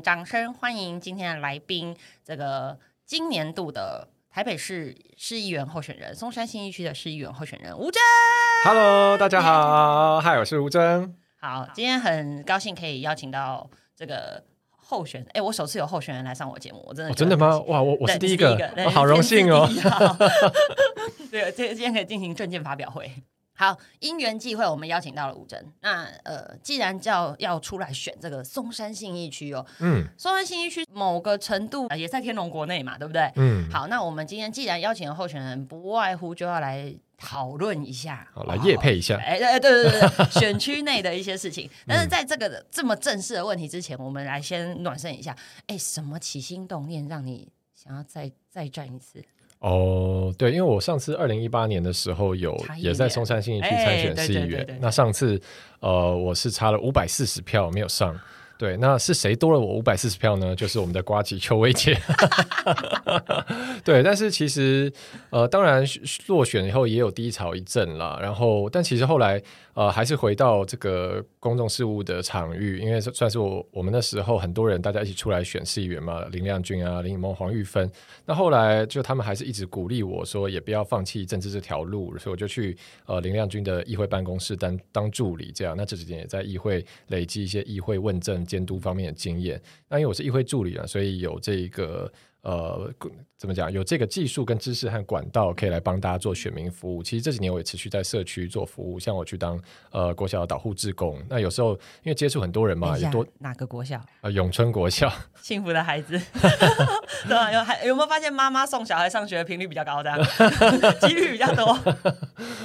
们掌声欢迎今天的来宾，这个今年度的台北市市议员候选人，松山新一区的市议员候选人吴峥。Hello，大家好，嗨，我是吴峥。好，今天很高兴可以邀请到这个候选，哎，我首次有候选人来上我节目，我真的、哦、真的吗？哇，我我是第一个，我哦、好荣幸哦。对，今今天可以进行证件发表会。好，因缘际会，我们邀请到了吴真。那呃，既然叫要出来选这个松山信义区哦，嗯，松山信义区某个程度、呃、也在天龙国内嘛，对不对？嗯，好，那我们今天既然邀请了候选人，不外乎就要来讨论一下，好来夜配一下，哎，哎对对对对，选区内的一些事情。但是在这个这么正式的问题之前，我们来先暖身一下。哎，什么起心动念让你想要再再战一次？哦，对，因为我上次二零一八年的时候有也在松山新一区参选市议员，那上次呃我是差了五百四十票没有上。对，那是谁多了我五百四十票呢？就是我们的瓜吉邱薇姐。对，但是其实呃，当然落选以后也有低潮一阵啦。然后，但其实后来呃，还是回到这个公众事务的场域，因为算是我我们那时候很多人大家一起出来选市议员嘛，林亮君啊、林颖萌、黄玉芬。那后来就他们还是一直鼓励我说，也不要放弃政治这条路，所以我就去呃林亮君的议会办公室当当助理，这样。那这几年也在议会累积一些议会问政。监督方面的经验，那因为我是议会助理啊，所以有这个呃怎么讲，有这个技术跟知识和管道，可以来帮大家做选民服务。其实这几年我也持续在社区做服务，像我去当呃国小的导护志工，那有时候因为接触很多人嘛，也多哪个国小啊、呃？永春国小，幸福的孩子，对吧？有还有没有发现妈妈送小孩上学的频率比较高，这样 几率比较多？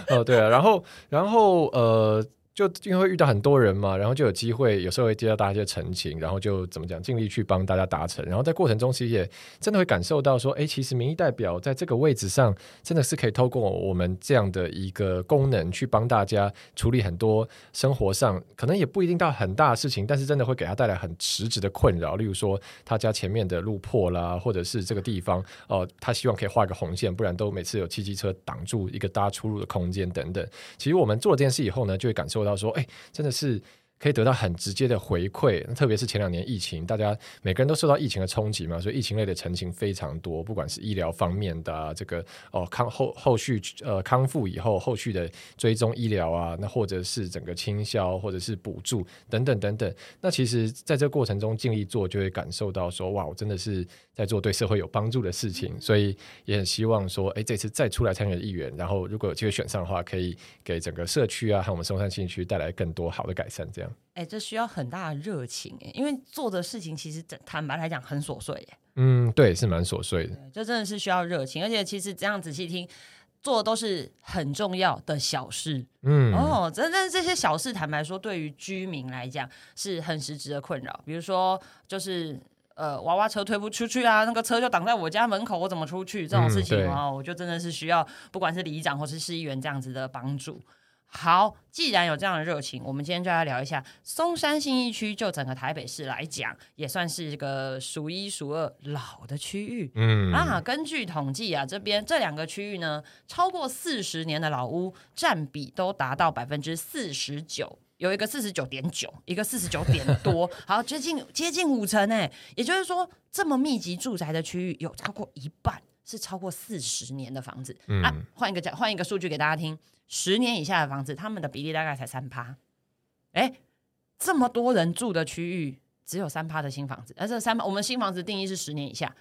哦，对啊，然后然后呃。就因为会遇到很多人嘛，然后就有机会，有时候会接到大家一些陈情，然后就怎么讲，尽力去帮大家达成。然后在过程中，其实也真的会感受到说，哎，其实民意代表在这个位置上，真的是可以透过我们这样的一个功能，去帮大家处理很多生活上可能也不一定到很大的事情，但是真的会给他带来很实质的困扰。例如说，他家前面的路破啦，或者是这个地方哦、他希望可以画一个红线，不然都每次有汽机车挡住一个大家出入的空间等等。其实我们做了这件事以后呢，就会感受到说，哎，真的是可以得到很直接的回馈。特别是前两年疫情，大家每个人都受到疫情的冲击嘛，所以疫情类的陈情非常多，不管是医疗方面的、啊、这个哦康后后续呃康复以后后续的追踪医疗啊，那或者是整个倾销或者是补助等等等等。那其实在这个过程中尽力做，就会感受到说，哇，我真的是在做对社会有帮助的事情，所以也很希望说，哎，这次再出来参选议员，然后如果有机会选上的话，可以给整个社区啊和我们松山新区带来更多好的改善。这样，哎，这需要很大的热情哎，因为做的事情其实坦白来讲很琐碎哎。嗯，对，是蛮琐碎的，这真的是需要热情，而且其实这样仔细听，做的都是很重要的小事。嗯，哦，真的这些小事，坦白说，对于居民来讲是很实质的困扰，比如说就是。呃，娃娃车推不出去啊，那个车就挡在我家门口，我怎么出去？这种事情啊、嗯，我就真的是需要不管是里长或是市议员这样子的帮助。好，既然有这样的热情，我们今天就来聊一下松山信义区。就整个台北市来讲，也算是一个数一数二老的区域。嗯啊，根据统计啊，这边这两个区域呢，超过四十年的老屋占比都达到百分之四十九。有一个四十九点九，一个四十九点多，好接近接近五成哎，也就是说，这么密集住宅的区域有超过一半是超过四十年的房子、嗯、啊。换一个讲，换一个数据给大家听，十年以下的房子，他们的比例大概才三趴。哎，这么多人住的区域，只有三趴的新房子，而这三趴，我们新房子定义是十年以下。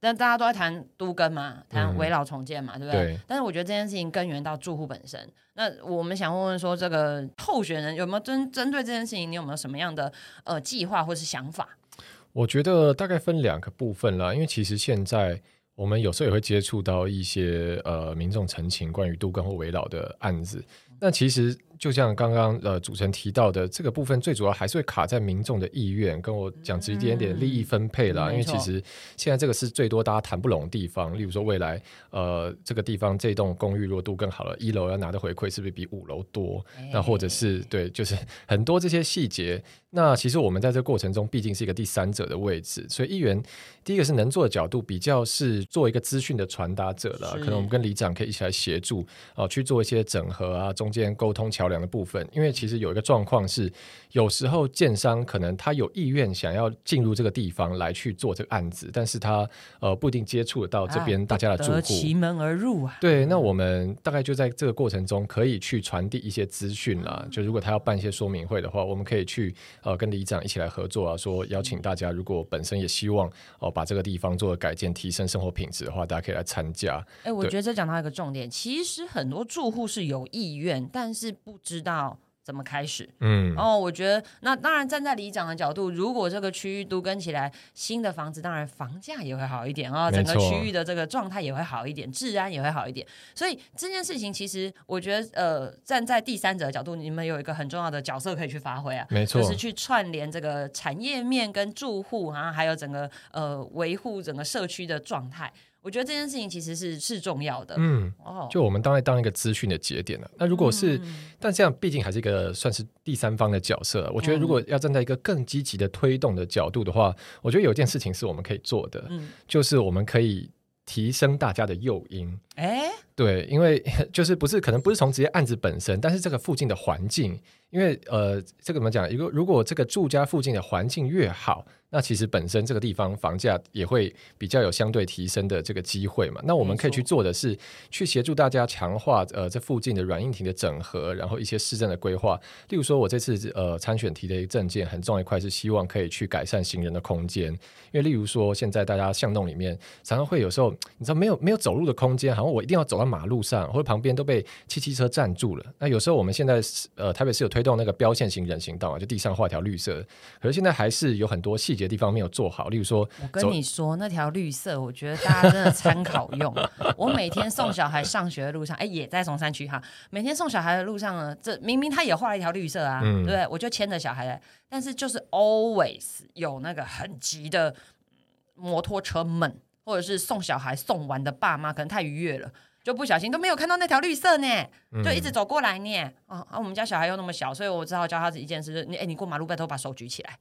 但大家都在谈都更嘛，谈围老重建嘛，嗯、对不对？对。但是我觉得这件事情根源到住户本身。那我们想问问说，这个候选人有没有针针对这件事情，你有没有什么样的呃计划或是想法？我觉得大概分两个部分啦，因为其实现在我们有时候也会接触到一些呃民众陈情关于杜根或围老的案子，那其实。就像刚刚呃主持人提到的，这个部分最主要还是会卡在民众的意愿，跟我讲直接一点利益分配啦。嗯、因为其实现在这个是最多大家谈不拢的地方。例如说未来呃这个地方这栋公寓弱度更好了，一楼要拿的回馈是不是比五楼多？哎那或者是对，就是很多这些细节。那其实我们在这个过程中，毕竟是一个第三者的位置，所以议员第一个是能做的角度比较是做一个资讯的传达者了。可能我们跟里长可以一起来协助啊、呃，去做一些整合啊、中中间沟通桥梁的部分，因为其实有一个状况是，有时候建商可能他有意愿想要进入这个地方来去做这个案子，但是他呃不一定接触得到这边大家的住户，其门而入啊。对，那我们大概就在这个过程中可以去传递一些资讯啦。就如果他要办一些说明会的话，我们可以去呃跟里长一起来合作啊，说邀请大家，如果本身也希望哦把这个地方做改建，提升生活品质的话，大家可以来参加。哎，我觉得这讲到一个重点，其实很多住户是有意愿，但是不知道。怎么开始？嗯，哦，我觉得那当然站在里长的角度，如果这个区域都跟起来，新的房子当然房价也会好一点啊，整个区域的这个状态也会好一点，治安也会好一点。所以这件事情其实我觉得，呃，站在第三者的角度，你们有一个很重要的角色可以去发挥啊，没错，就是去串联这个产业面跟住户啊，还有整个呃维护整个社区的状态。我觉得这件事情其实是是重要的，嗯，哦，就我们当然当一个资讯的节点了。那如果是，但这样毕竟还是一个算是第三方的角色。我觉得如果要站在一个更积极的推动的角度的话，我觉得有一件事情是我们可以做的，嗯，就是我们可以提升大家的诱因。哎，对，因为 就是不是可能不是从直接案子本身，但是这个附近的环境，因为呃，这个怎么讲？如果如果这个住家附近的环境越好。那其实本身这个地方房价也会比较有相对提升的这个机会嘛。那我们可以去做的是去协助大家强化呃这附近的软硬体的整合，然后一些市政的规划。例如说，我这次呃参选提的一个证件很重要一块是希望可以去改善行人的空间。因为例如说现在大家巷弄里面常常会有时候你知道没有没有走路的空间，好像我一定要走到马路上或者旁边都被汽汽车占住了。那有时候我们现在呃台北市有推动那个标线型人行道嘛，就地上画条绿色，可是现在还是有很多细节。地方没有做好，例如说，我跟你说那条绿色，我觉得大家真的参考用。我每天送小孩上学的路上，哎，也在松山区哈。每天送小孩的路上呢，这明明他也画了一条绿色啊，对不对？我就牵着小孩，但是就是 always 有那个很急的摩托车们，或者是送小孩送完的爸妈，可能太愉悦了。就不小心都没有看到那条绿色呢，就一直走过来呢。啊啊！我们家小孩又那么小，所以我只好教他一件事：你哎，你过马路拜托把手举起来，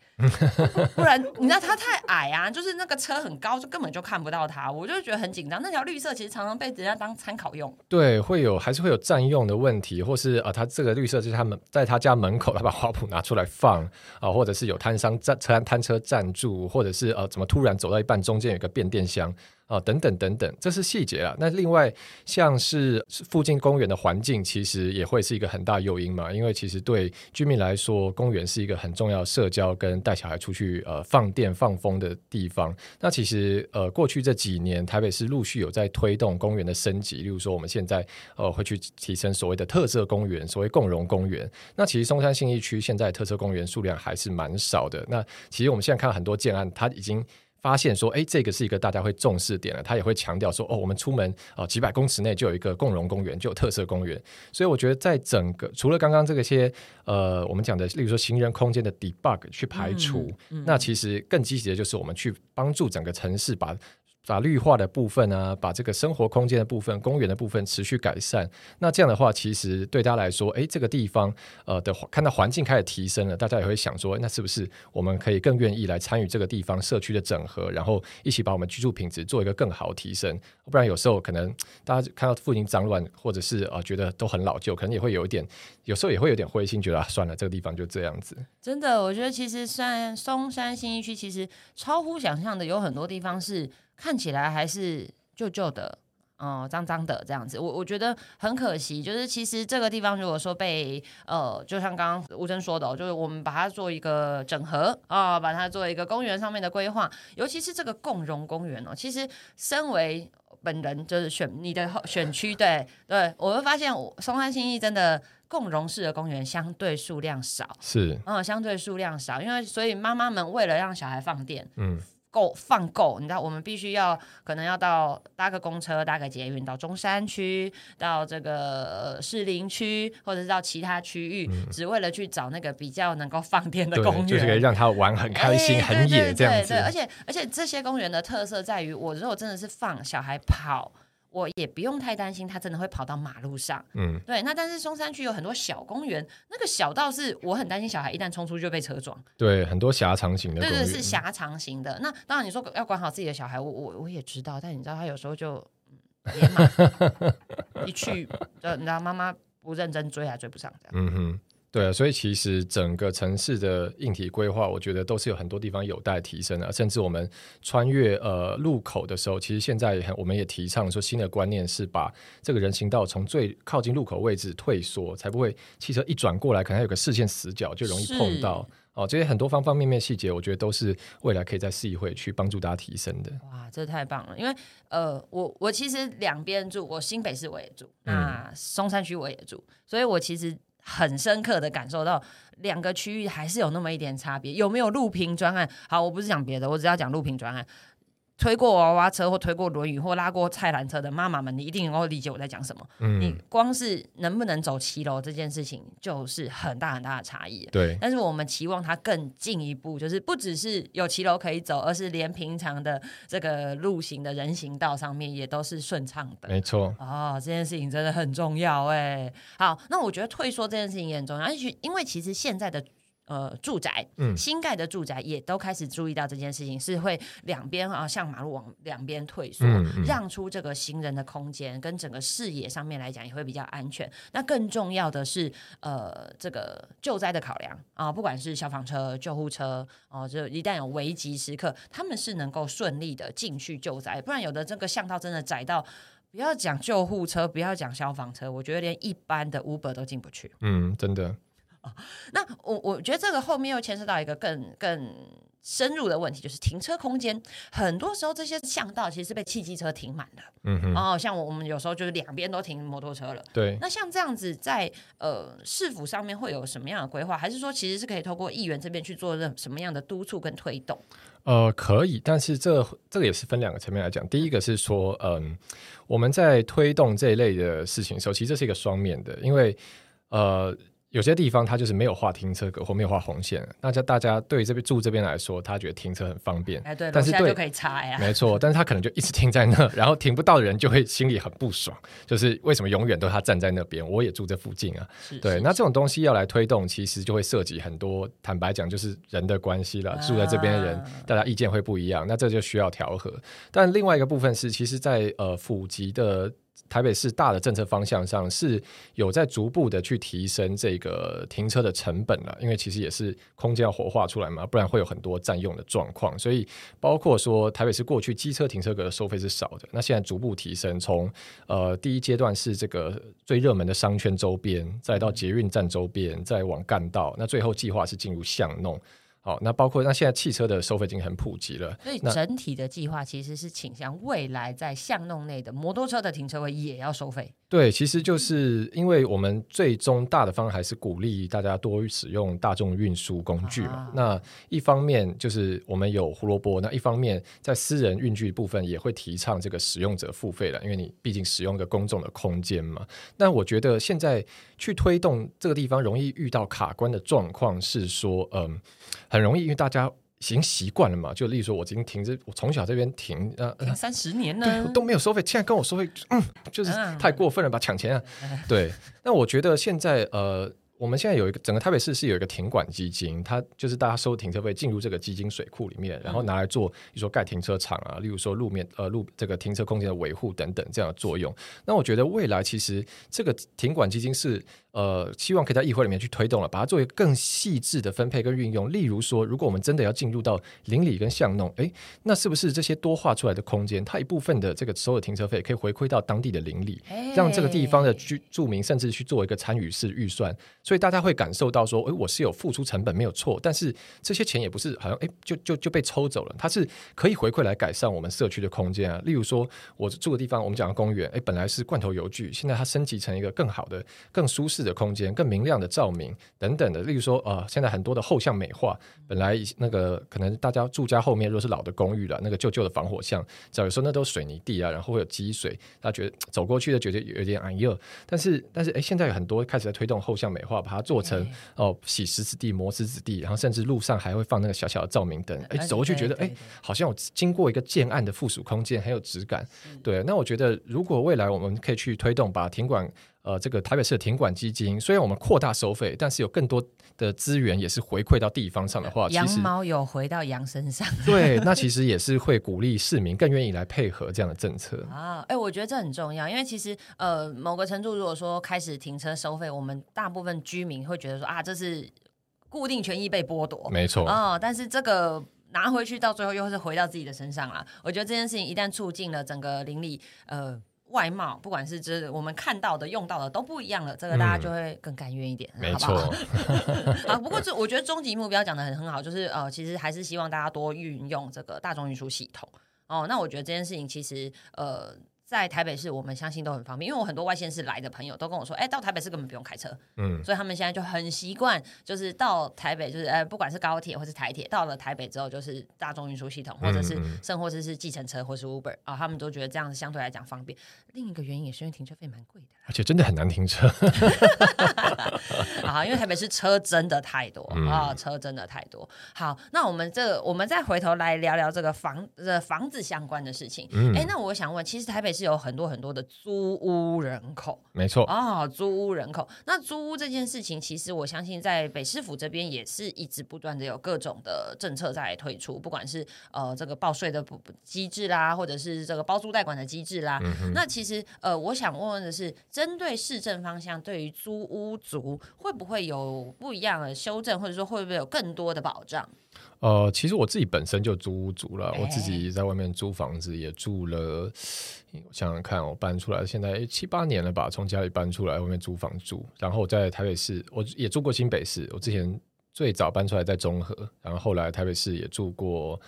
不然你知道他太矮啊，就是那个车很高，就根本就看不到他。我就觉得很紧张。那条绿色其实常常被人家当参考用。对，会有还是会有占用的问题，或是啊，他这个绿色就是他们在他家门口，他把花圃拿出来放啊，或者是有摊商占车摊车站住，或者是呃，怎么突然走到一半中间有个变电箱。啊，等等等等，这是细节啊。那另外像是附近公园的环境，其实也会是一个很大诱因嘛。因为其实对居民来说，公园是一个很重要社交跟带小孩出去呃放电放风的地方。那其实呃过去这几年，台北市陆续有在推动公园的升级，例如说我们现在呃会去提升所谓的特色公园，所谓共荣公园。那其实松山信义区现在特色公园数量还是蛮少的。那其实我们现在看到很多建案，它已经。发现说，哎，这个是一个大家会重视点了。他也会强调说，哦，我们出门啊，几百公尺内就有一个共荣公园，就有特色公园。所以我觉得，在整个除了刚刚这个些呃，我们讲的，例如说行人空间的 debug 去排除，那其实更积极的就是我们去帮助整个城市把。把绿化的部分啊，把这个生活空间的部分、公园的部分持续改善。那这样的话，其实对大家来说，哎，这个地方呃的看到环境开始提升了，大家也会想说，那是不是我们可以更愿意来参与这个地方社区的整合，然后一起把我们居住品质做一个更好提升？不然有时候可能大家看到附近脏乱，或者是啊觉得都很老旧，可能也会有一点，有时候也会有点灰心，觉得啊算了，这个地方就这样子。真的，我觉得其实然松山新一区其实超乎想象的，有很多地方是。看起来还是旧旧的，嗯，脏脏的这样子，我我觉得很可惜。就是其实这个地方如果说被呃，就像刚刚吴真说的，就是我们把它做一个整合啊，把它做一个公园上面的规划，尤其是这个共融公园哦。其实身为本人就是选你的选区，对对，我会发现松山新义真的共融式的公园相对数量少，是嗯，相对数量少，因为所以妈妈们为了让小孩放电，嗯。够放够，你知道，我们必须要可能要到搭个公车、搭个捷运到中山区、到这个士林区，或者是到其他区域，只为了去找那个比较能够放电的公园，就是可以让他玩很开心、很野这样子。对，而且而且这些公园的特色在于，我如果真的是放小孩跑。我也不用太担心，他真的会跑到马路上。嗯，对。那但是松山区有很多小公园，那个小道是我很担心小孩一旦冲出就被车撞。对，很多狭长型的。对对，是狭长型的。那当然你说要管好自己的小孩，我我我也知道，但你知道他有时候就，一去，呃，你知道妈妈。不认真追还追不上这样。嗯哼。对啊，所以其实整个城市的硬体规划，我觉得都是有很多地方有待提升的。甚至我们穿越呃路口的时候，其实现在我们也提倡说新的观念是把这个人行道从最靠近路口位置退缩，才不会汽车一转过来，可能有个视线死角就容易碰到。哦，这些很多方方面面细节，我觉得都是未来可以在市议会去帮助大家提升的。哇，这太棒了！因为呃，我我其实两边住，我新北市我也住，那松山区我也住，所以我其实。很深刻的感受到两个区域还是有那么一点差别，有没有录屏专案？好，我不是讲别的，我只要讲录屏专案。推过娃娃车或推过轮椅或拉过菜篮车的妈妈们，你一定能够理解我在讲什么。嗯，你光是能不能走骑楼这件事情，就是很大很大的差异。对，但是我们期望它更进一步，就是不只是有骑楼可以走，而是连平常的这个路行的人行道上面也都是顺畅的。没错。哦，这件事情真的很重要哎。好，那我觉得退缩这件事情也很重要，而且因为其实现在的。呃，住宅，新盖的住宅也都开始注意到这件事情，是会两边啊，向马路往两边退缩，让出这个行人的空间，跟整个视野上面来讲也会比较安全。那更重要的是，呃，这个救灾的考量啊，不管是消防车、救护车哦，就一旦有危急时刻，他们是能够顺利的进去救灾，不然有的这个巷道真的窄到，不要讲救护车，不要讲消防车，我觉得连一般的 Uber 都进不去。嗯，真的。那我我觉得这个后面又牵涉到一个更更深入的问题，就是停车空间。很多时候这些巷道其实是被汽机车停满的，嗯哼。然后像我们有时候就是两边都停摩托车了，对。那像这样子在呃市府上面会有什么样的规划？还是说其实是可以透过议员这边去做任什么样的督促跟推动？呃，可以，但是这这个也是分两个层面来讲。第一个是说，嗯，我们在推动这一类的事情的时候，其实这是一个双面的，因为呃。有些地方它就是没有画停车格或没有画红线，那就大家对这边住这边来说，他觉得停车很方便，哎，对，但是对就可以插呀，没错，但是他可能就一直停在那，然后停不到的人就会心里很不爽，就是为什么永远都他站在那边，我也住这附近啊，对，那这种东西要来推动，其实就会涉及很多，坦白讲就是人的关系了，住在这边的人，大家意见会不一样，那这就需要调和。但另外一个部分是，其实，在呃普及的。台北市大的政策方向上是有在逐步的去提升这个停车的成本了，因为其实也是空间要活化出来嘛，不然会有很多占用的状况。所以包括说台北市过去机车停车格的收费是少的，那现在逐步提升，从呃第一阶段是这个最热门的商圈周边，再到捷运站周边，再往干道，那最后计划是进入巷弄。好，那包括那现在汽车的收费已经很普及了，所以整体的计划其实是倾向未来在巷弄内的摩托车的停车位也要收费。对，其实就是因为我们最终大的方还是鼓励大家多使用大众运输工具嘛。那一方面就是我们有胡萝卜，那一方面在私人运具部分也会提倡这个使用者付费了，因为你毕竟使用一个公众的空间嘛。那我觉得现在去推动这个地方容易遇到卡关的状况是说，嗯，很容易因为大家。已经习惯了嘛？就例如说，我已经停这，我从小这边停呃三十年呢，都没有收费，现在跟我收费，嗯，就是太过分了吧？抢钱啊！对，那我觉得现在呃。我们现在有一个整个台北市是有一个停管基金，它就是大家收停车费进入这个基金水库里面，然后拿来做，比如说盖停车场啊，例如说路面呃路这个停车空间的维护等等这样的作用。那我觉得未来其实这个停管基金是呃希望可以在议会里面去推动了，把它作为更细致的分配跟运用。例如说，如果我们真的要进入到邻里跟巷弄，哎，那是不是这些多画出来的空间，它一部分的这个所有停车费可以回馈到当地的邻里，让这个地方的居住民甚至去做一个参与式预算。所以大家会感受到说，诶，我是有付出成本没有错，但是这些钱也不是好像诶就就就被抽走了，它是可以回馈来改善我们社区的空间啊。例如说，我住的地方，我们讲的公园，诶，本来是罐头邮具，现在它升级成一个更好的、更舒适的空间，更明亮的照明等等的。例如说，呃，现在很多的后巷美化，本来那个可能大家住家后面如果是老的公寓了，那个旧旧的防火巷，有时候那都是水泥地啊，然后会有积水，大家觉得走过去的觉得有点暗热。但是但是诶，现在有很多开始在推动后巷美化，把它做。成哦，洗石子地、磨石子地，然后甚至路上还会放那个小小的照明灯，哎，走过去觉得哎，好像我经过一个建案的附属空间，很有质感。对，那我觉得如果未来我们可以去推动，把停管呃，这个台北市的停管基金，虽然我们扩大收费，但是有更多的资源也是回馈到地方上的话，羊毛有回到羊身上。对，那其 实也是会鼓励市民更愿意来配合这样的政策啊。哎，我觉得这很重要，因为其实呃，某个程度如果说开始停车收费，我们大部分居民会觉得说啊，这是固定权益被剥夺，没错啊。但是这个拿回去到最后又是回到自己的身上了。我觉得这件事情一旦促进了整个邻里呃。外貌，不管是这我们看到的、用到的都不一样了，这个大家就会更甘愿一点，没错。好，不过这我觉得终极目标讲的很很好，就是呃，其实还是希望大家多运用这个大众运输系统。哦，那我觉得这件事情其实呃。在台北市，我们相信都很方便，因为我很多外县市来的朋友都跟我说，哎，到台北市根本不用开车，嗯，所以他们现在就很习惯，就是到台北，就是呃，不管是高铁或是台铁，到了台北之后就是大众运输系统，或者是甚或者是计程车或是 Uber 啊，他们都觉得这样子相对来讲方便。另一个原因也是因为停车费蛮贵的，而且真的很难停车 啊，因为台北市车真的太多啊，车真的太多。好，那我们这我们再回头来聊聊这个房呃房子相关的事情。哎，那我想问，其实台北市。有很多很多的租屋人口，没错啊，租屋人口。那租屋这件事情，其实我相信在北市府这边也是一直不断的有各种的政策在推出，不管是呃这个报税的机制啦，或者是这个包租代管的机制啦。那其实呃，我想问问的是，针对市政方向，对于租屋族会不会有不一样的修正，或者说会不会有更多的保障？呃，其实我自己本身就租屋住了，我自己在外面租房子也住了，我想想看，我搬出来现在七八年了吧，从家里搬出来外面租房住，然后在台北市我也住过新北市，我之前最早搬出来在中和，然后后来台北市也住过，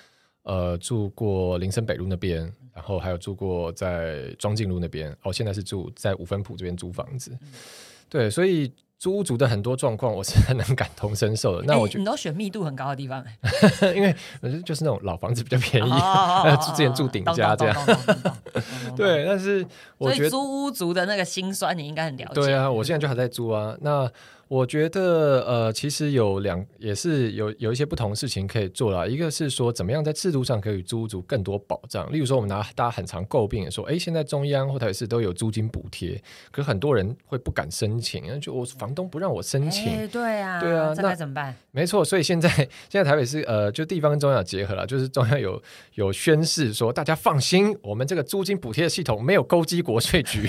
呃，住过林森北路那边，然后还有住过在庄敬路那边，哦，现在是住在五分埔这边租房子，对，所以。租屋族的很多状况，我是很能感同身受的。那我觉得你都选密度很高的地方，因为就是那种老房子比较便宜，之前住顶家这样。对，但是我觉得租屋族的那个心酸，你应该很了解。对啊，我现在就还在租啊。那我觉得呃，其实有两也是有有一些不同事情可以做了。一个是说，怎么样在制度上可以租足更多保障。例如说，我们拿大家很常诟病的说，哎，现在中央或台北市都有租金补贴，可是很多人会不敢申请，就我房东不让我申请。对啊，对啊，那该怎么办？没错，所以现在现在台北市呃，就地方跟中央结合了，就是中央有有宣示说，大家放心，我们这个租金补贴的系统没有勾稽国税局，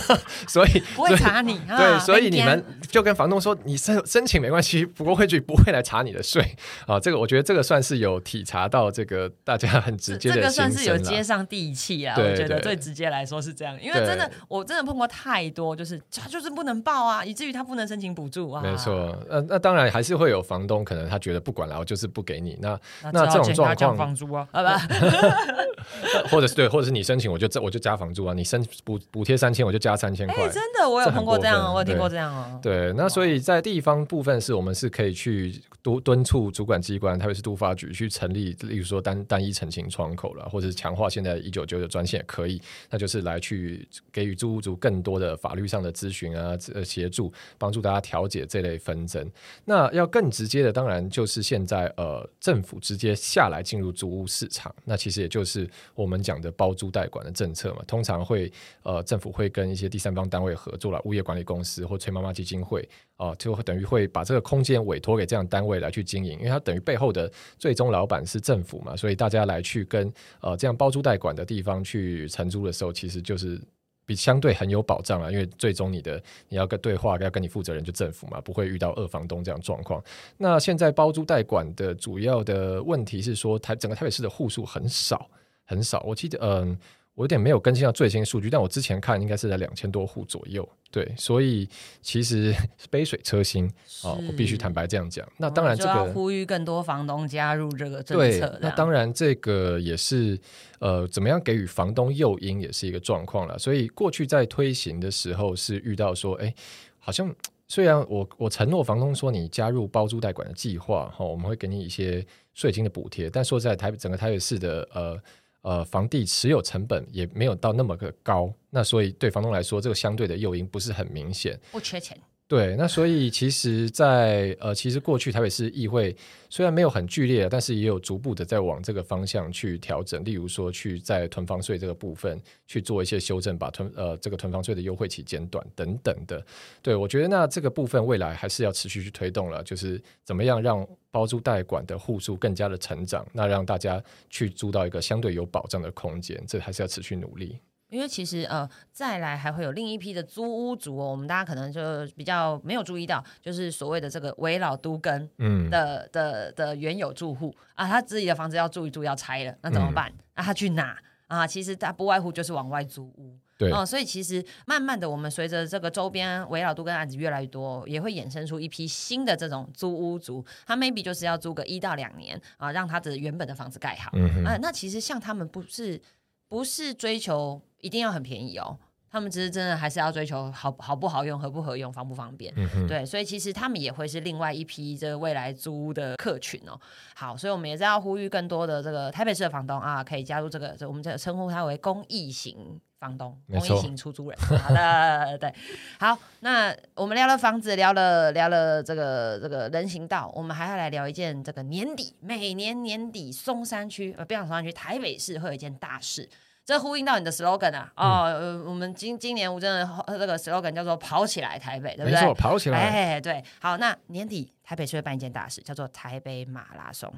所以不会查你。对，所以你们就跟房东说，你申申请没关系，不过会局不会来查你的税啊。这个我觉得这个算是有体察到这个大家很直接的，这个算是有接上地气啊。我觉得最直接来说是这样，因为真的我真的碰过太多，就是他就是不能报啊，以至于他不能申请补助啊。没错，呃，那当然还是会有房东可能他觉得不管了，我就是不给你。那那这种状况，房租啊，好吧。或者是对，或者是你申请，我就我就加房租啊。你申补补贴三千，我就加三千块。真的，我有碰过这样，我有听过这样哦。对，那所以所以在地方部分是我们是可以去督敦促主管机关，特别是督发局去成立，例如说单单一澄清窗口了，或者是强化现在一九九九专线也可以。那就是来去给予租屋族更多的法律上的咨询啊，呃，协助帮助大家调解这类纷争。那要更直接的，当然就是现在呃，政府直接下来进入租屋市场。那其实也就是我们讲的包租代管的政策嘛，通常会呃，政府会跟一些第三方单位合作了，物业管理公司或崔妈妈基金会啊，就等于会把这个空间委托给这样单位来去经营，因为它等于背后的最终老板是政府嘛，所以大家来去跟呃这样包租代管的地方去承租的时候，其实就是比相对很有保障啊，因为最终你的你要跟对话要跟你负责人就政府嘛，不会遇到二房东这样状况。那现在包租代管的主要的问题是说，台整个台北市的户数很少。很少，我记得，嗯，我有点没有更新到最新数据，但我之前看应该是在两千多户左右，对，所以其实杯水车薪啊，我必须坦白这样讲。那当然，这个呼吁更多房东加入这个政策。那当然，这个也是呃，怎么样给予房东诱因，也是一个状况了。所以过去在推行的时候，是遇到说，哎，好像虽然我我承诺房东说你加入包租代管的计划，哈，我们会给你一些税金的补贴，但说在台整个台北市的呃。呃，房地持有成本也没有到那么的高，那所以对房东来说，这个相对的诱因不是很明显。不缺钱。对，那所以其实，在呃，其实过去台北市议会虽然没有很剧烈，但是也有逐步的在往这个方向去调整。例如说，去在囤房税这个部分去做一些修正，把囤呃这个囤房税的优惠期减短等等的。对我觉得，那这个部分未来还是要持续去推动了，就是怎么样让包租代管的户数更加的成长，那让大家去租到一个相对有保障的空间，这还是要持续努力。因为其实呃，再来还会有另一批的租屋族哦，我们大家可能就比较没有注意到，就是所谓的这个围老都根的的的原有住户。啊，他自己的房子要住一住要拆了，那怎么办？那他去哪？啊？其实他不外乎就是往外租屋，对。哦，所以其实慢慢的，我们随着这个周边围老都根案子越来越多，也会衍生出一批新的这种租屋族，他 maybe 就是要租个一到两年啊，让他的原本的房子盖好。啊。那其实像他们不是不是追求。一定要很便宜哦，他们只是真的还是要追求好好不好用、合不合用、方不方便。对，所以其实他们也会是另外一批这个未来租的客群哦。好，所以我们也是要呼吁更多的这个台北市的房东啊，可以加入这个，我们这称呼它为公益型房东、公益型出租人。好的，对，好，那我们聊了房子，聊了聊了这个这个人行道，我们还要来聊一件这个年底每年年底松山区呃，不讲松山区，台北市会有一件大事。这呼应到你的 slogan 啊！哦，我们今今年我真的这个 slogan 叫做“跑起来台北”，对不对？没错，跑起来。哎，对。好，那年底台北是会办一件大事，叫做台北马拉松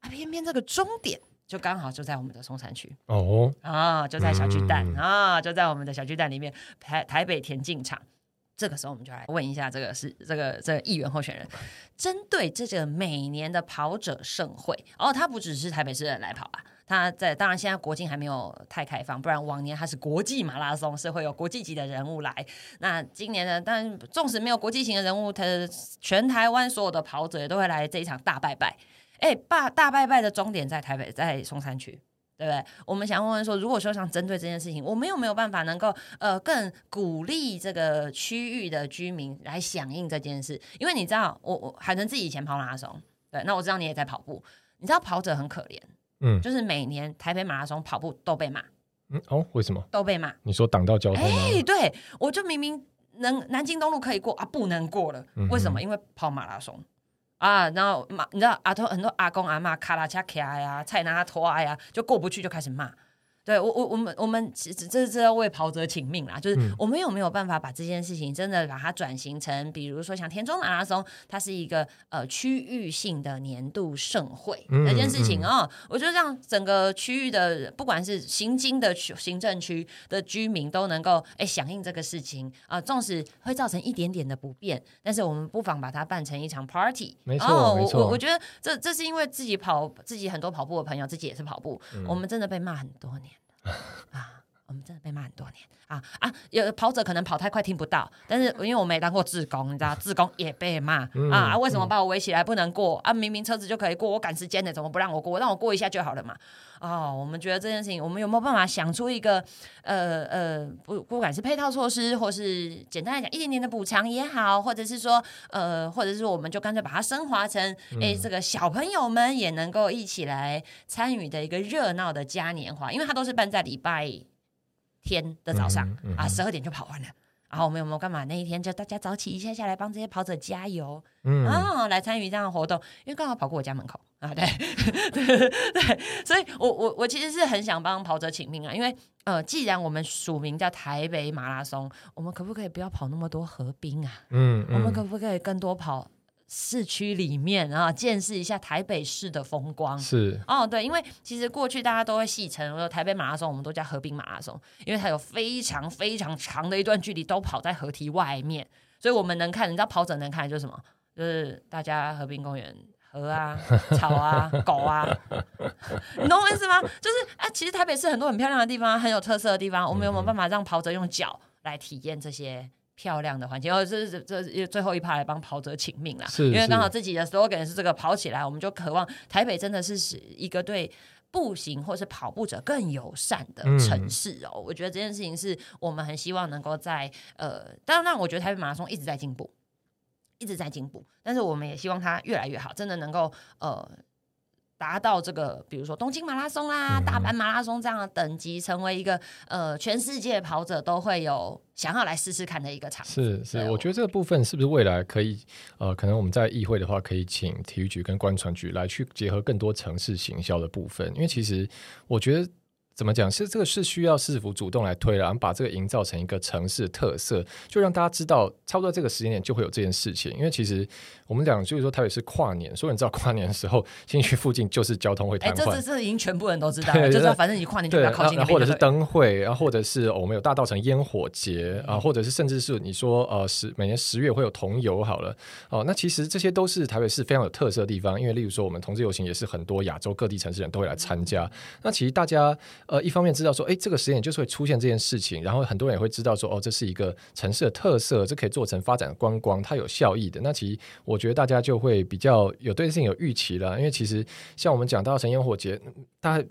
啊！偏偏这个终点就刚好就在我们的松山区哦啊，就在小巨蛋啊，就在我们的小巨蛋里面台台北田径场。这个时候我们就来问一下这个是这个这个议员候选人，针对这个每年的跑者盛会哦，他不只是台北市人来跑啊。他在当然现在国境还没有太开放，不然往年他是国际马拉松，是会有国际级的人物来。那今年呢？但纵使没有国际型的人物，他全台湾所有的跑者也都会来这一场大拜拜。哎，大大拜拜的终点在台北，在松山区，对不对？我们想问问说，如果说想针对这件事情，我们有没有办法能够呃更鼓励这个区域的居民来响应这件事？因为你知道，我我海豚自己以前跑马拉松，对，那我知道你也在跑步，你知道跑者很可怜。嗯，就是每年台北马拉松跑步都被骂。嗯哦，为什么都被骂？你说挡到交通哎，对我就明明能南京东路可以过啊，不能过了。为什么？因为跑马拉松啊，然后马你知道阿头很多阿公阿妈卡拉恰卡呀，菜拿拖呀，就过不去就开始骂。对我我我们我们其实这是要为跑者请命啦，就是我们有没有办法把这件事情真的把它转型成，比如说像田中马拉松，它是一个呃区域性的年度盛会这件事情哦，我觉得让整个区域的不管是行经的区行政区的居民都能够哎响应这个事情啊，纵使会造成一点点的不便，但是我们不妨把它办成一场 party。没错，没错，我我觉得这这是因为自己跑自己很多跑步的朋友，自己也是跑步，我们真的被骂很多年。啊，我们真的被骂很多年啊啊！有跑者可能跑太快听不到，但是因为我没当过志工，你知道，志工也被骂啊！为什么把我围起来不能过啊？明明车子就可以过，我赶时间的，怎么不让我过？让我过一下就好了嘛！哦，我们觉得这件事情，我们有没有办法想出一个呃呃，不不管是配套措施，或是简单来讲一点点的补偿也好，或者是说呃，或者是我们就干脆把它升华成，哎，这个小朋友们也能够一起来参与的一个热闹的嘉年华，因为它都是办在礼拜天的早上啊，十二点就跑完了。然后我们有没有干嘛？那一天就大家早起一下下来帮这些跑者加油，嗯，啊，来参与这样的活动，因为刚好跑过我家门口啊，对 对对，所以我我我其实是很想帮跑者请命啊，因为呃，既然我们署名叫台北马拉松，我们可不可以不要跑那么多河滨啊？嗯，我们可不可以更多跑？市区里面啊，见识一下台北市的风光。是哦，对，因为其实过去大家都会戏称，说台北马拉松，我们都叫河滨马拉松，因为它有非常非常长的一段距离都跑在河堤外面，所以我们能看，你知道跑者能看就是什么？就是大家河滨公园河啊、草啊、狗啊，你懂我意思吗？就是啊，其实台北市很多很漂亮的地方，很有特色的地方，我们有没有办法让跑者用脚来体验这些？漂亮的环境，哦，这这这最后一趴来帮跑者请命啦，因为刚好自己的 slogan 是这个跑起来，我们就渴望台北真的是是一个对步行或是跑步者更友善的城市哦。我觉得这件事情是我们很希望能够在呃，当然，我觉得台北马拉松一直在进步，一直在进步，但是我们也希望它越来越好，真的能够呃。达到这个，比如说东京马拉松啦、大阪马拉松这样的等级，成为一个呃全世界跑者都会有想要来试试看的一个场。是是，我觉得这个部分是不是未来可以呃，可能我们在议会的话，可以请体育局跟观传局来去结合更多城市行销的部分，因为其实我觉得。怎么讲？是这个是需要市府主动来推，然后把这个营造成一个城市特色，就让大家知道，差不多这个时间点就会有这件事情。因为其实我们讲就是说，台北是跨年，所以你知道跨年的时候，新区附近就是交通会瘫痪。这这这已经全部人都知道，就是反正你跨年就要靠近。或者是灯会，然后或者是我们有大稻城烟火节啊，或者是甚至是你说呃十每年十月会有同游好了哦，那其实这些都是台北市非常有特色的地方。因为例如说我们同志游行也是很多亚洲各地城市人都会来参加。那其实大家呃一方面知道说。哎，这个实验就是会出现这件事情，然后很多人也会知道说，哦，这是一个城市的特色，这可以做成发展观光，它有效益的。那其实我觉得大家就会比较有对事情有预期了，因为其实像我们讲到神烟火节，大家。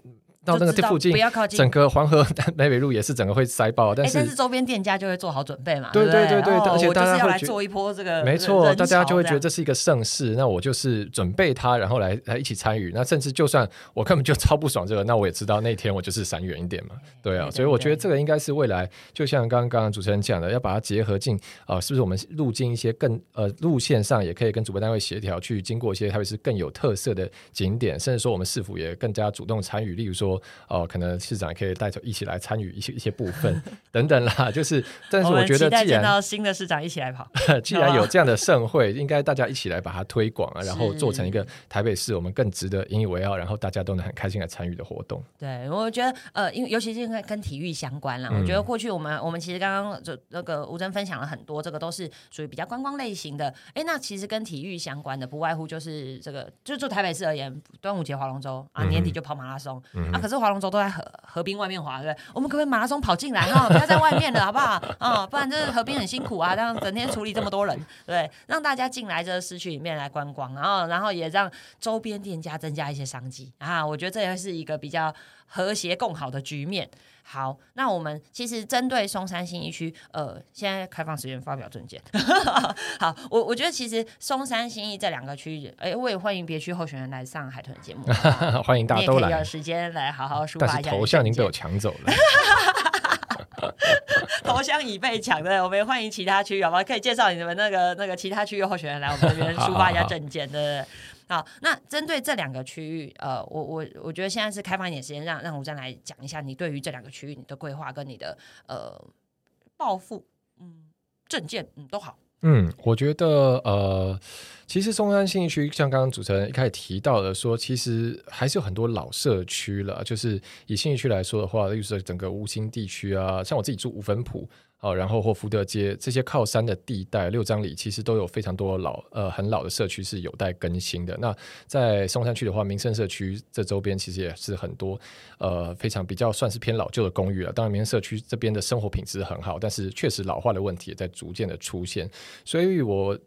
到那个附近，不要靠近。整个黄河 南北路也是整个会塞爆，但是但是周边店家就会做好准备嘛。对对对对，而且大家会来做一波这个，没错，大家就会觉得这是一个盛世。那我就是准备它，然后来来一起参与。那甚至就算我根本就超不爽这个，那我也知道那天我就是闪远一点嘛。对啊，所以我觉得这个应该是未来，就像刚刚刚主持人讲的，要把它结合进啊，是不是我们路径一些更呃路线上也可以跟主办单位协调，去经过一些特别是更有特色的景点，甚至说我们是否也更加主动参与，例如说哦可能。市长也可以带着一起来参与一些一些部分 等等啦，就是，但是我觉得既然新的市长一起来跑，既然有这样的盛会，应该大家一起来把它推广啊，然后做成一个台北市我们更值得引以为傲，然后大家都能很开心来参与的活动。对，我觉得呃，因为尤其是跟跟体育相关啦，我觉得过去我们我们其实刚刚就那个吴征分享了很多，这个都是属于比较观光类型的。哎，那其实跟体育相关的，不外乎就是这个，就做台北市而言，端午节划龙舟啊，年底就跑马拉松啊，可是划龙舟都在河河。滨外面划对不对？我们可不可以马拉松跑进来哈？不要在外面了，好不好？啊，不然这河滨很辛苦啊，这样整天处理这么多人，对，让大家进来这个市区里面来观光，然后，然后也让周边店家增加一些商机啊。我觉得这也是一个比较和谐共好的局面。好，那我们其实针对松山新一区，呃，现在开放时间发表证件。好，我我觉得其实松山新一这两个区域，哎，我也欢迎别区候选人来上海豚节目，欢迎大家都来，有时间来好好抒发一下。头像已经被我抢走了，头像已被抢的，我们欢迎其他区域，好吗？可以介绍你们那个那个其他区域候选人来我们这边抒发一下证件的。好，那针对这两个区域，呃，我我我觉得现在是开放一点时间，让让吴站来讲一下你对于这两个区域你的规划跟你的呃抱负，嗯，证件，嗯，都好。嗯，我觉得呃，其实中山新区像刚刚主持人一开始提到的，说其实还是有很多老社区了，就是以新区来说的话，例如说整个吴兴地区啊，像我自己住五分埔。哦，然后或福德街这些靠山的地带，六张里其实都有非常多老呃很老的社区是有待更新的。那在松山区的话，民生社区这周边其实也是很多呃非常比较算是偏老旧的公寓了。当然，民生社区这边的生活品质很好，但是确实老化的问题也在逐渐的出现。所以我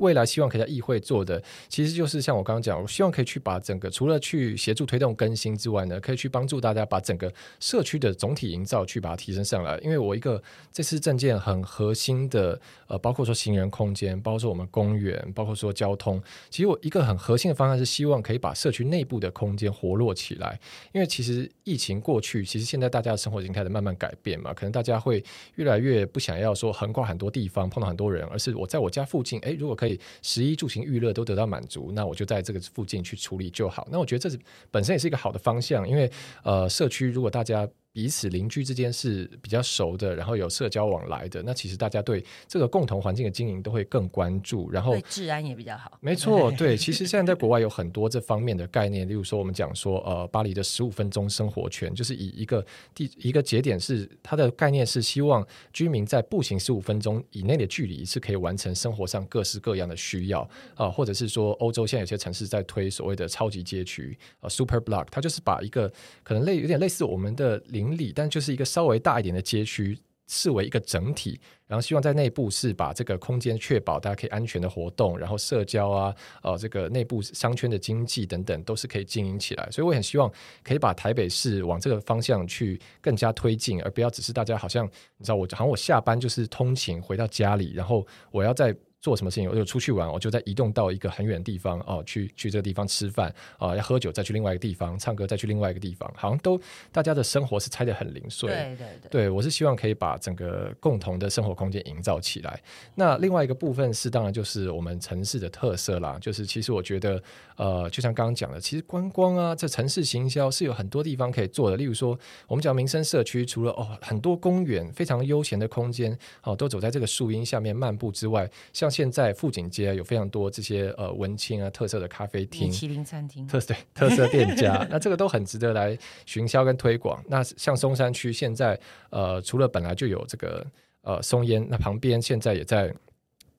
未来希望可以在议会做的，其实就是像我刚刚讲，我希望可以去把整个除了去协助推动更新之外呢，可以去帮助大家把整个社区的总体营造去把它提升上来。因为我一个这次。证件很核心的，呃，包括说行人空间，包括说我们公园，包括说交通。其实我一个很核心的方案是希望可以把社区内部的空间活络起来。因为其实疫情过去，其实现在大家的生活已经开始慢慢改变嘛，可能大家会越来越不想要说横跨很多地方碰到很多人，而是我在我家附近，哎，如果可以食衣住行娱乐都得到满足，那我就在这个附近去处理就好。那我觉得这是本身也是一个好的方向，因为呃，社区如果大家。彼此邻居之间是比较熟的，然后有社交往来的，那其实大家对这个共同环境的经营都会更关注，然后治安也比较好。没错，对，其实现在在 国外有很多这方面的概念，例如说我们讲说，呃，巴黎的十五分钟生活圈，就是以一个地一个节点是它的概念是希望居民在步行十五分钟以内的距离是可以完成生活上各式各样的需要啊，或者是说欧洲现在有些城市在推所谓的超级街区啊，super block，它就是把一个可能类有点类似我们的邻。里，但就是一个稍微大一点的街区，视为一个整体，然后希望在内部是把这个空间确保大家可以安全的活动，然后社交啊，呃，这个内部商圈的经济等等都是可以经营起来。所以我很希望可以把台北市往这个方向去更加推进，而不要只是大家好像你知道，我好像我下班就是通勤回到家里，然后我要在做什么事情，我就出去玩，我就在移动到一个很远的地方哦，去去这个地方吃饭啊，要喝酒再去另外一个地方唱歌，再去另外一个地方，好像都大家的生活是拆得很零碎。对对对，对我是希望可以把整个共同的生活空间营造起来。那另外一个部分是，当然就是我们城市的特色啦。就是其实我觉得，呃，就像刚刚讲的，其实观光啊，这城市行销是有很多地方可以做的。例如说，我们讲民生社区，除了哦很多公园非常悠闲的空间，哦都走在这个树荫下面漫步之外，像现在富锦街有非常多这些呃文青啊特色的咖啡厅、米其林餐厅、特色特色店家，那这个都很值得来寻销跟推广。那像松山区现在呃除了本来就有这个呃松烟，那旁边现在也在。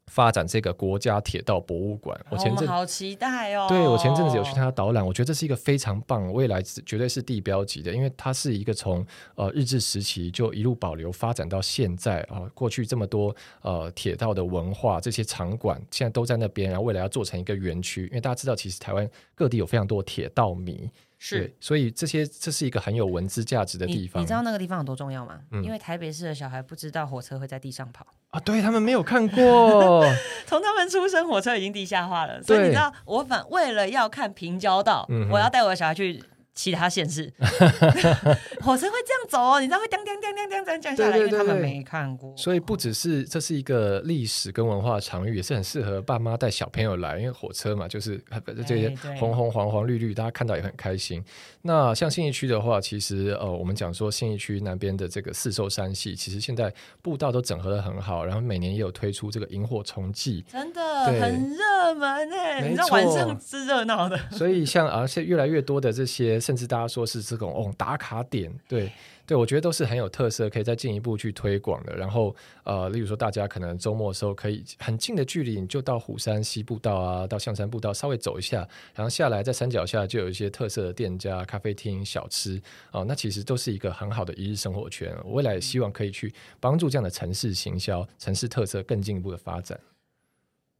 发展这个国家铁道博物馆，我前阵好期待哦！对我前阵子有去他的导览，我觉得这是一个非常棒，未来绝对是地标级的，因为它是一个从呃日治时期就一路保留发展到现在啊，过去这么多呃铁道的文化这些场馆现在都在那边，然后未来要做成一个园区，因为大家知道其实台湾各地有非常多铁道迷。是，所以这些这是一个很有文字价值的地方。你知道那个地方有多重要吗？因为台北市的小孩不知道火车会在地上跑啊，对他们没有看过，从他们出生火车已经地下化了。所以你知道，我反为了要看平交道，我要带我的小孩去。其他县市 火车会这样走哦，你知道会叮叮叮叮叮这样降下来，因为他们没看过。所以不只是这是一个历史跟文化场域，也是很适合爸妈带小朋友来，因为火车嘛，就是这些红红黄黄绿绿，大家看到也很开心。那像信义区的话，其实呃，我们讲说信义区南边的这个四寿山系，其实现在步道都整合的很好，然后每年也有推出这个萤火虫季，真的很热门哎，你知道晚上是热闹的。所以像而且越来越多的这些。甚至大家说是这种哦打卡点，对对，我觉得都是很有特色，可以再进一步去推广的。然后呃，例如说大家可能周末的时候可以很近的距离，你就到虎山西步道啊，到象山步道稍微走一下，然后下来在山脚下就有一些特色的店家、咖啡厅、小吃哦，那其实都是一个很好的一日生活圈。我未来也希望可以去帮助这样的城市行销、城市特色更进一步的发展。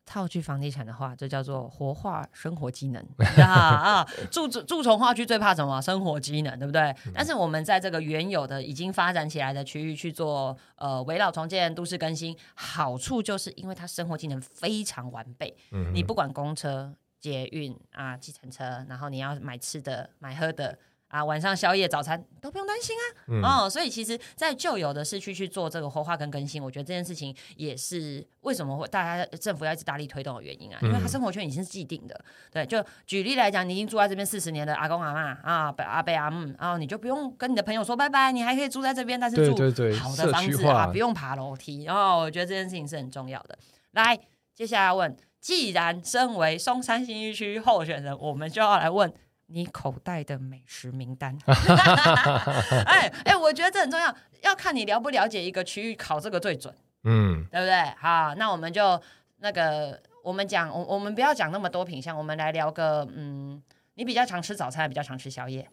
套句房地产的话，这叫做活化生活机能啊 啊！住住从化区最怕什么？生活机能，对不对？但是我们在这个原有的已经发展起来的区域去做呃围绕重建、都市更新，好处就是因为它生活机能非常完备。嗯，你不管公车、捷运啊、计程车，然后你要买吃的、买喝的。啊，晚上宵夜、早餐都不用担心啊！哦，所以其实，在旧有的市区去做这个活化跟更新，我觉得这件事情也是为什么会大家政府要一直大力推动的原因啊！因为它生活圈已经是既定的。对，就举例来讲，你已经住在这边四十年的阿公阿妈啊，阿伯阿姆，然后你就不用跟你的朋友说拜拜，你还可以住在这边，但是住好的房子啊，不用爬楼梯。然后我觉得这件事情是很重要的。来，接下来问，既然身为松山新一区候选人，我们就要来问。你口袋的美食名单，哎哎，我觉得这很重要，要看你了不了解一个区域，考这个最准，嗯，对不对？好，那我们就那个，我们讲，我我们不要讲那么多品相，我们来聊个，嗯，你比较常吃早餐，比较常吃宵夜？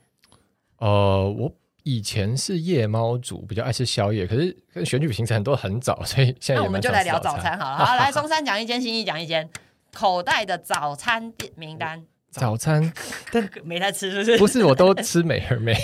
呃，我以前是夜猫族，比较爱吃宵夜，可是跟选举行程都很早，所以现在我们就来聊早餐好了。好，来松山讲一间，新义讲一间，口袋的早餐店名单。早餐，但 没在吃，是不是？不是，我都吃美而美。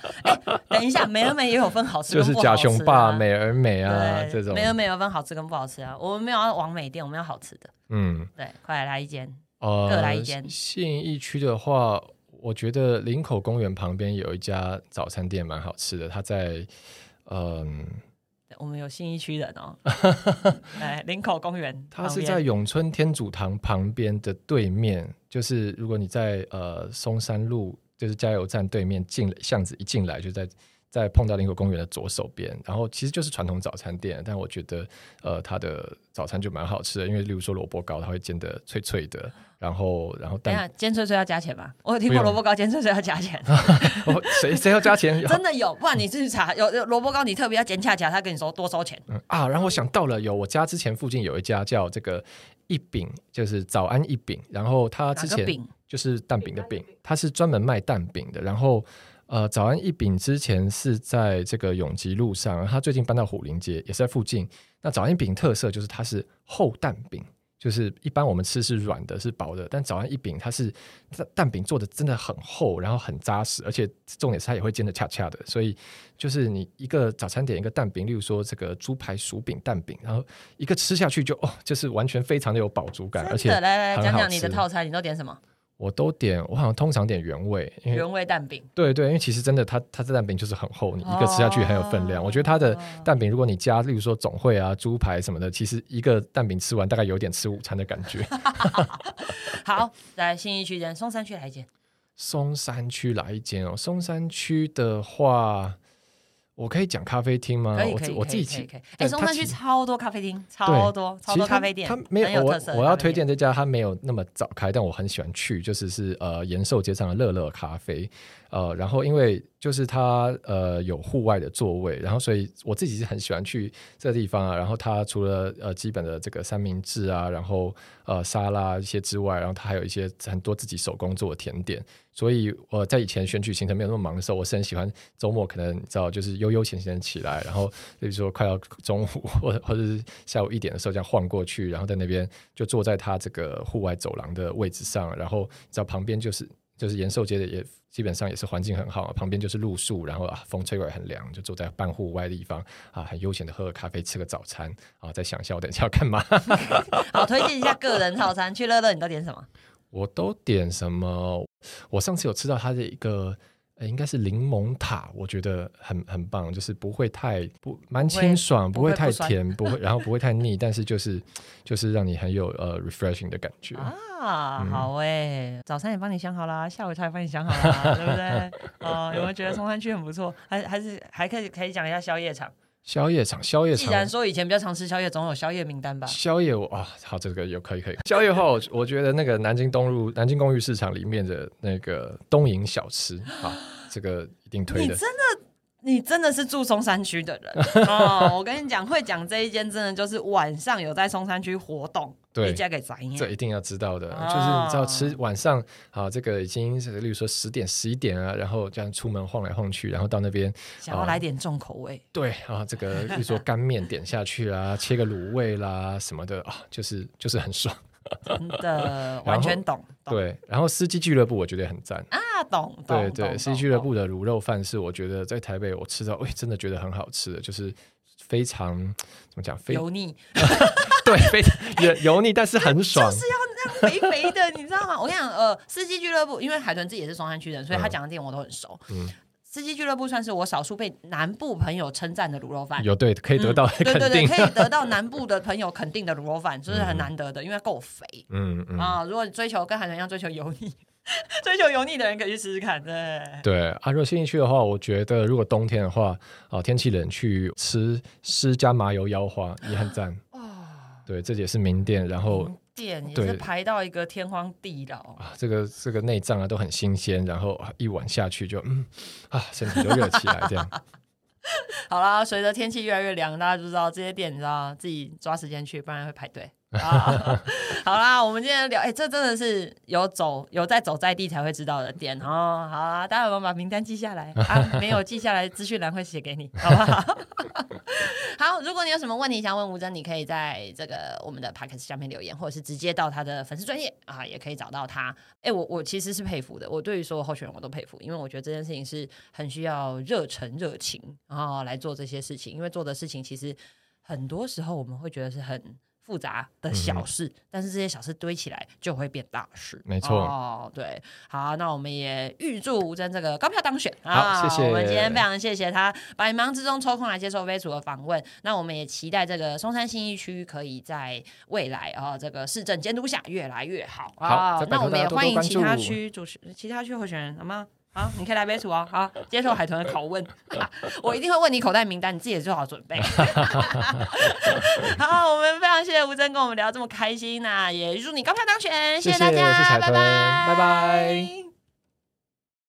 等一下，美而美也有分好吃，就是假熊霸、美而美啊这种。美而美有分好吃跟不好吃啊。我们没有要往美店，我们要好吃的。嗯，对，快来来一间，各来一间。信义区的话，我觉得林口公园旁边有一家早餐店蛮好吃的，它在嗯。我们有新一区人哦，来林口公园，它是在永春天主堂旁边的对面，就是如果你在呃松山路，就是加油站对面进巷子一进来，就在在碰到林口公园的左手边，然后其实就是传统早餐店，但我觉得呃它的早餐就蛮好吃的，因为例如说萝卜糕，它会煎的脆脆的。然后，然后，等下煎脆脆要加钱吗？我有听过萝卜糕煎脆脆要加钱。谁谁要加钱？真的有，不然你自己查。有有萝卜糕，你特别要煎恰恰，他跟你说多收钱。嗯啊，然后我想到了，有我家之前附近有一家叫这个一饼，就是早安一饼。然后他之前就是蛋饼的饼，他是专门卖蛋饼的。然后呃，早安一饼之前是在这个永吉路上，他最近搬到虎林街，也是在附近。那早安一饼特色就是它是厚蛋饼。就是一般我们吃是软的，是薄的，但早安一饼它是蛋蛋饼做的真的很厚，然后很扎实，而且重点是它也会煎的恰恰的，所以就是你一个早餐点一个蛋饼，例如说这个猪排薯饼蛋饼，然后一个吃下去就哦，就是完全非常的有饱足感，而且来来来讲讲你的套餐，你都点什么？我都点，我好像通常点原味，原味蛋饼。对对，因为其实真的，它它这蛋饼就是很厚，你一个吃下去很有分量。我觉得它的蛋饼，如果你加，例如说总会啊、猪排什么的，其实一个蛋饼吃完，大概有点吃午餐的感觉。好，来新一区间，松山区来一间。松山区来一间哦，松山区的话。我可以讲咖啡厅吗？可以可以我自己可以可以。哎，松山区超多咖啡厅，超多超多咖啡店，它没有我我要推荐这家，它没有那么早开，但我很喜欢去，就是是呃延寿街上的乐乐咖啡。呃，然后因为就是它呃有户外的座位，然后所以我自己是很喜欢去这个地方啊。然后它除了呃基本的这个三明治啊，然后呃沙拉一些之外，然后它还有一些很多自己手工做的甜点。所以我在以前选举行程没有那么忙的时候，我是很喜欢周末可能你知道就是悠悠闲闲起来，然后比如说快要中午或或者是下午一点的时候这样晃过去，然后在那边就坐在它这个户外走廊的位置上，然后在旁边就是就是延寿街的也。基本上也是环境很好，旁边就是路树，然后啊风吹过来很凉，就坐在半户外的地方啊，很悠闲的喝个咖啡，吃个早餐啊，在想一下我等一下要干嘛。好，推荐一下个人套餐，去乐乐你都点什么？我都点什么？我上次有吃到他的一个。应该是柠檬塔，我觉得很很棒，就是不会太不蛮清爽，不会太甜，不会 然后不会太腻，但是就是就是让你很有呃 refreshing 的感觉啊。好哎，早餐也帮你想好了，下午茶也帮你想好了，对不对？哦，有没有觉得松山区很不错？还还是还可以可以讲一下宵夜场？宵夜场，宵夜场。既然说以前比较常吃宵夜，总有宵夜名单吧？宵夜我啊，好，这个有可以可以。宵夜后，我我觉得那个南京东路 南京公寓市场里面的那个东营小吃啊，这个一定推的。你真的。你真的是住松山区的人 哦！我跟你讲，会讲这一间，真的就是晚上有在松山区活动，对，嫁给宅这一定要知道的，就是你知道吃晚上啊，这个已经是例如说十点十一点啊，然后这样出门晃来晃去，然后到那边想要来点重口味，对啊，这个例如说干面点下去啊，切个卤味啦什么的啊，就是就是很爽。真的完全懂，对。然后司机俱乐部我觉得很赞啊，懂。对对，司机俱乐部的卤肉饭是我觉得在台北我吃到，哎，真的觉得很好吃的，就是非常怎么讲，油腻。对，非常油油腻，但是很爽，就是要那样肥肥的，你知道吗？我跟你讲，呃，司机俱乐部，因为海豚自己也是松山区人，所以他讲的店我都很熟。嗯。司机俱乐部算是我少数被南部朋友称赞的卤肉饭，有对可以得到对对对，可以得到 南部的朋友肯定的卤肉饭，就是很难得的，因为够肥。嗯嗯啊，如果追求跟海豚一样追求油腻，追求油腻的人可以去试试看。对对，啊，如果兴趣的话，我觉得如果冬天的话，啊，天气冷去吃施加麻油腰花也很赞。哦，对，这也是名店，然后。店也是排到一个天荒地老啊！这个这个内脏啊都很新鲜，然后一碗下去就嗯啊，身体都热起来这样。好啦，随着天气越来越凉，大家就知道这些店，你知道自己抓时间去，不然会排队。啊，好啦，我们今天聊，哎，这真的是有走有在走在地才会知道的点哦。好啊，大家有没有把名单记下来啊？没有记下来，资讯栏会写给你，好不好？好，如果你有什么问题想问吴真，你可以在这个我们的 p o d c a s 下面留言，或者是直接到他的粉丝专业啊，也可以找到他。哎，我我其实是佩服的，我对于所有候选人我都佩服，因为我觉得这件事情是很需要热忱热情啊来做这些事情，因为做的事情其实很多时候我们会觉得是很。复杂的小事，但是这些小事堆起来就会变大事。没错，哦，对，好，那我们也预祝吴真这个高票当选。啊，谢谢。我们今天非常谢谢他百忙之中抽空来接受微楚的访问。那我们也期待这个松山新一区可以在未来啊，这个市政监督下越来越好。好，那我们也欢迎其他区主持、其他区候选人，好吗？好，你可以来杯楚哦。好，接受海豚的拷问，我一定会问你口袋名单，你自己也做好准备。好，我们非常谢谢吴真跟我们聊这么开心呐，也祝你高票当选，谢谢大家，拜拜，拜拜。